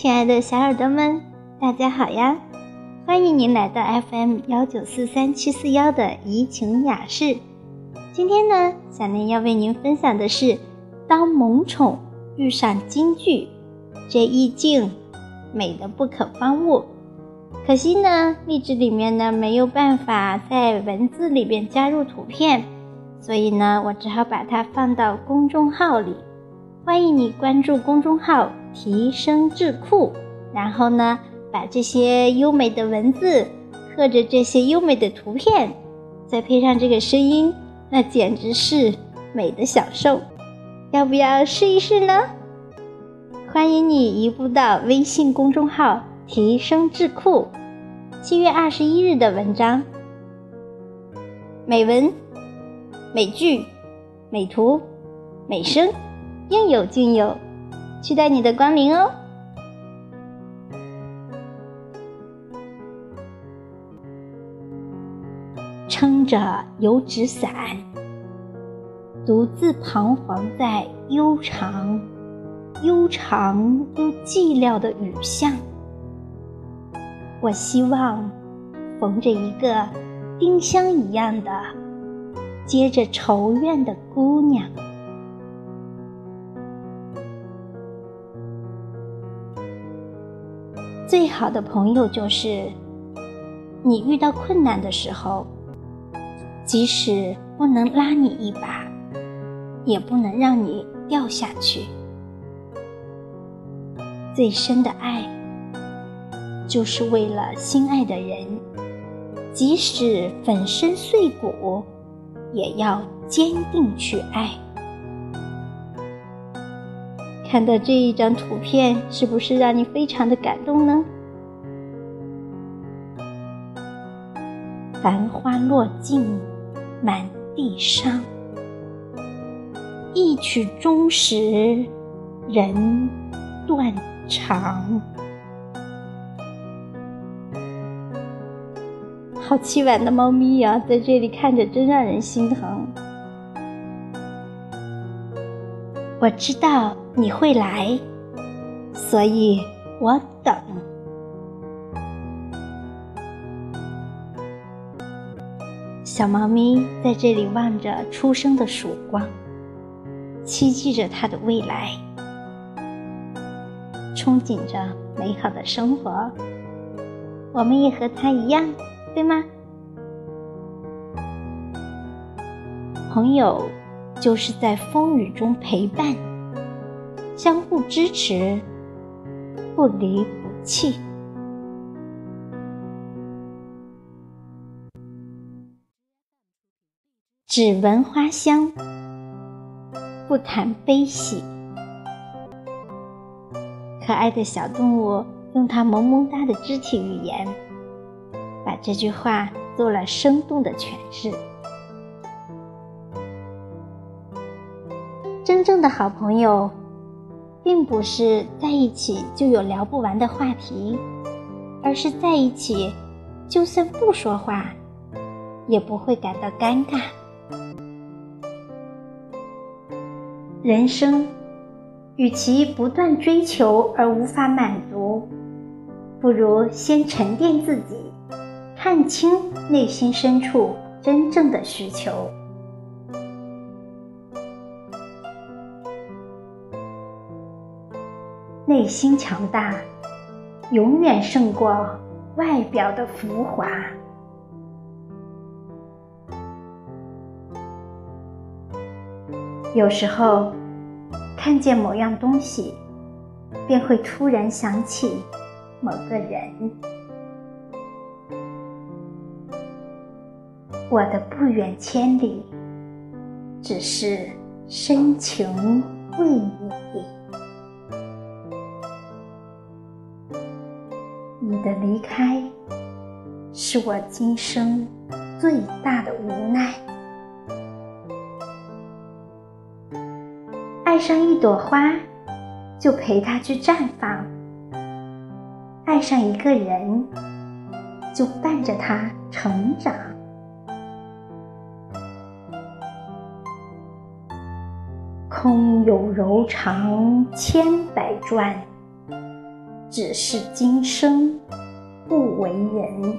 亲爱的小耳朵们，大家好呀！欢迎您来到 FM 幺九四三七四幺的怡情雅室。今天呢，小念要为您分享的是：当萌宠遇上京剧，这意境美的不可方物。可惜呢，荔枝里面呢没有办法在文字里边加入图片，所以呢，我只好把它放到公众号里。欢迎你关注公众号。提升智库，然后呢，把这些优美的文字和着这些优美的图片，再配上这个声音，那简直是美的享受。要不要试一试呢？欢迎你移步到微信公众号“提升智库”，七月二十一日的文章，美文、美剧、美图、美声，应有尽有。期待你的光临哦！撑着油纸伞，独自彷徨在悠长、悠长又寂寥的雨巷。我希望逢着一个丁香一样的、结着愁怨的姑娘。最好的朋友就是，你遇到困难的时候，即使不能拉你一把，也不能让你掉下去。最深的爱，就是为了心爱的人，即使粉身碎骨，也要坚定去爱。看到这一张图片，是不是让你非常的感动呢？繁花落尽，满地伤。一曲终时，人断肠。好凄婉的猫咪呀，在这里看着真让人心疼。我知道你会来，所以我等。小猫咪在这里望着初升的曙光，期冀着它的未来，憧憬着美好的生活。我们也和它一样，对吗？朋友。就是在风雨中陪伴，相互支持，不离不弃。只闻花香，不谈悲喜。可爱的小动物用它萌萌哒的肢体语言，把这句话做了生动的诠释。真正的好朋友，并不是在一起就有聊不完的话题，而是在一起，就算不说话，也不会感到尴尬。人生，与其不断追求而无法满足，不如先沉淀自己，看清内心深处真正的需求。内心强大，永远胜过外表的浮华。有时候，看见某样东西，便会突然想起某个人。我的不远千里，只是深情为你。你的离开，是我今生最大的无奈。爱上一朵花，就陪它去绽放；爱上一个人，就伴着他成长。空有柔肠千百转。只是今生不为人。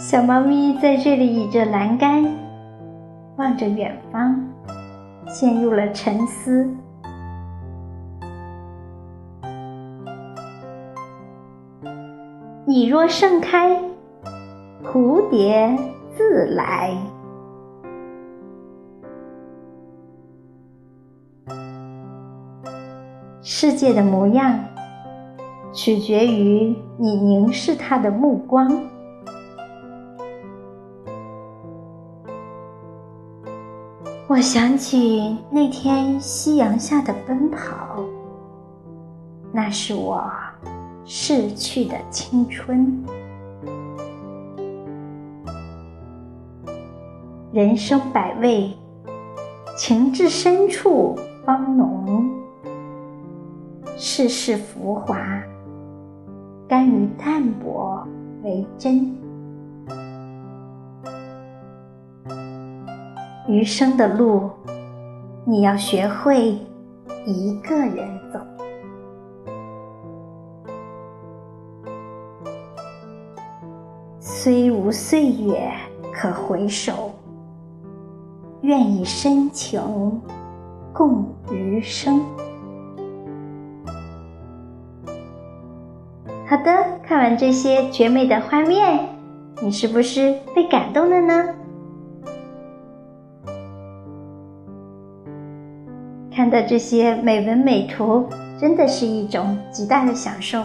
小猫咪在这里倚着栏杆，望着远方，陷入了沉思。你若盛开，蝴蝶自来。世界的模样，取决于你凝视它的目光。我想起那天夕阳下的奔跑，那是我逝去的青春。人生百味，情至深处方浓。世事浮华，甘于淡泊为真。余生的路，你要学会一个人走。虽无岁月可回首，愿以深情共余生。好的，看完这些绝美的画面，你是不是被感动了呢？看到这些美文美图，真的是一种极大的享受。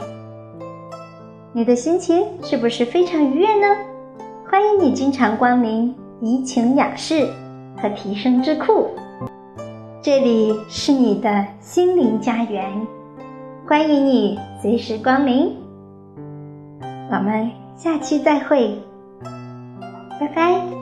你的心情是不是非常愉悦呢？欢迎你经常光临怡情雅室和提升之库，这里是你的心灵家园，欢迎你随时光临。我们下期再会，拜拜。